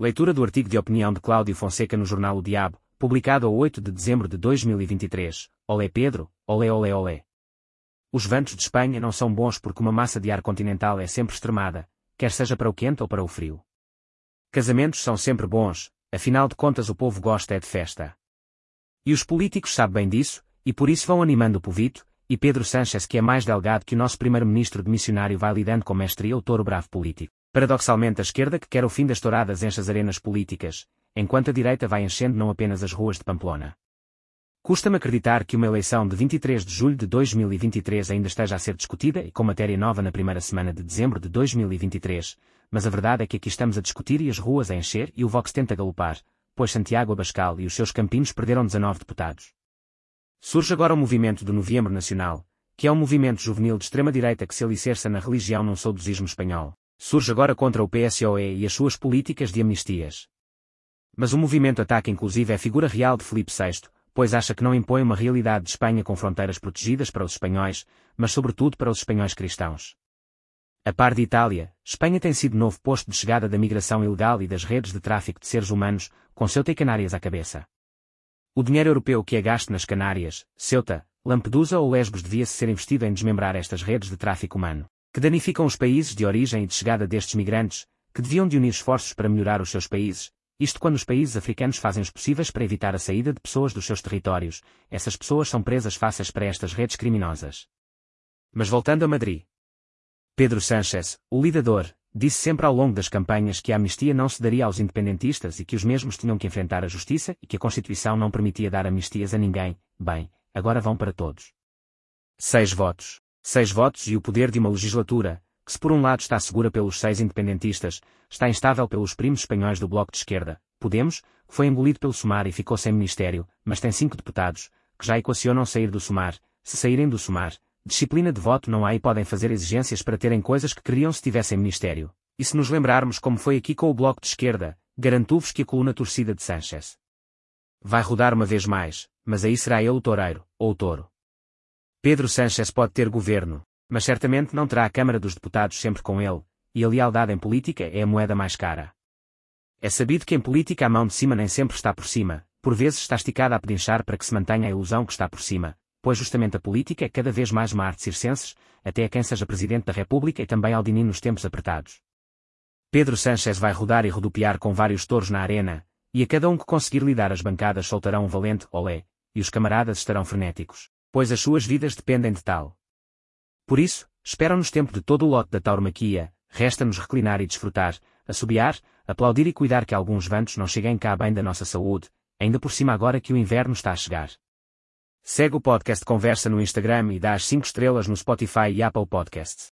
Leitura do artigo de opinião de Cláudio Fonseca no jornal O Diabo, publicado a 8 de dezembro de 2023. Olé Pedro, olé olé olé. Os ventos de Espanha não são bons porque uma massa de ar continental é sempre extremada, quer seja para o quente ou para o frio. Casamentos são sempre bons, afinal de contas o povo gosta é de festa. E os políticos sabem bem disso, e por isso vão animando o povito, e Pedro Sánchez que é mais delgado que o nosso primeiro-ministro de missionário vai lidando com mestria o touro bravo político. Paradoxalmente a esquerda que quer o fim das touradas enche as arenas políticas, enquanto a direita vai enchendo não apenas as ruas de Pamplona. Custa-me acreditar que uma eleição de 23 de julho de 2023 ainda esteja a ser discutida e com matéria nova na primeira semana de dezembro de 2023, mas a verdade é que aqui estamos a discutir e as ruas a encher e o Vox tenta galopar, pois Santiago Abascal e os seus campinos perderam 19 deputados. Surge agora o movimento do Novembro Nacional, que é um movimento juvenil de extrema-direita que se alicerça na religião num saudosismo espanhol surge agora contra o PSOE e as suas políticas de amnistias. Mas o movimento ataca inclusive a figura real de Felipe VI, pois acha que não impõe uma realidade de Espanha com fronteiras protegidas para os espanhóis, mas sobretudo para os espanhóis cristãos. A par de Itália, Espanha tem sido novo posto de chegada da migração ilegal e das redes de tráfico de seres humanos, com Ceuta e Canárias à cabeça. O dinheiro europeu que é gasto nas Canárias, Ceuta, Lampedusa ou Lesbos devia-se ser investido em desmembrar estas redes de tráfico humano que danificam os países de origem e de chegada destes migrantes, que deviam de unir esforços para melhorar os seus países, isto quando os países africanos fazem os possíveis para evitar a saída de pessoas dos seus territórios, essas pessoas são presas fáceis para estas redes criminosas. Mas voltando a Madrid. Pedro Sánchez, o lidador, disse sempre ao longo das campanhas que a amnistia não se daria aos independentistas e que os mesmos tinham que enfrentar a justiça e que a Constituição não permitia dar amnistias a ninguém, bem, agora vão para todos. Seis votos seis votos e o poder de uma legislatura, que se por um lado está segura pelos seis independentistas, está instável pelos primos espanhóis do Bloco de Esquerda, Podemos, que foi engolido pelo Sumar e ficou sem ministério, mas tem cinco deputados, que já equacionam sair do Sumar, se saírem do Sumar, disciplina de voto não há e podem fazer exigências para terem coisas que queriam se tivessem ministério. E se nos lembrarmos como foi aqui com o Bloco de Esquerda, garanto-vos que a coluna torcida de Sanchez vai rodar uma vez mais, mas aí será ele o toureiro, ou o touro. Pedro Sánchez pode ter governo, mas certamente não terá a Câmara dos Deputados sempre com ele, e a lealdade em política é a moeda mais cara. É sabido que em política a mão de cima nem sempre está por cima, por vezes está esticada a pedinchar para que se mantenha a ilusão que está por cima, pois justamente a política é cada vez mais uma arte circenses, até a quem seja Presidente da República e também ao nos tempos apertados. Pedro Sánchez vai rodar e rodopiar com vários touros na arena, e a cada um que conseguir lidar as bancadas soltarão um valente olé, e os camaradas estarão frenéticos pois as suas vidas dependem de tal. Por isso, esperam-nos tempo de todo o lote da tauromaquia, resta-nos reclinar e desfrutar, assobiar, aplaudir e cuidar que alguns ventos não cheguem cá bem da nossa saúde, ainda por cima agora que o inverno está a chegar. Segue o podcast Conversa no Instagram e dá as 5 estrelas no Spotify e Apple Podcasts.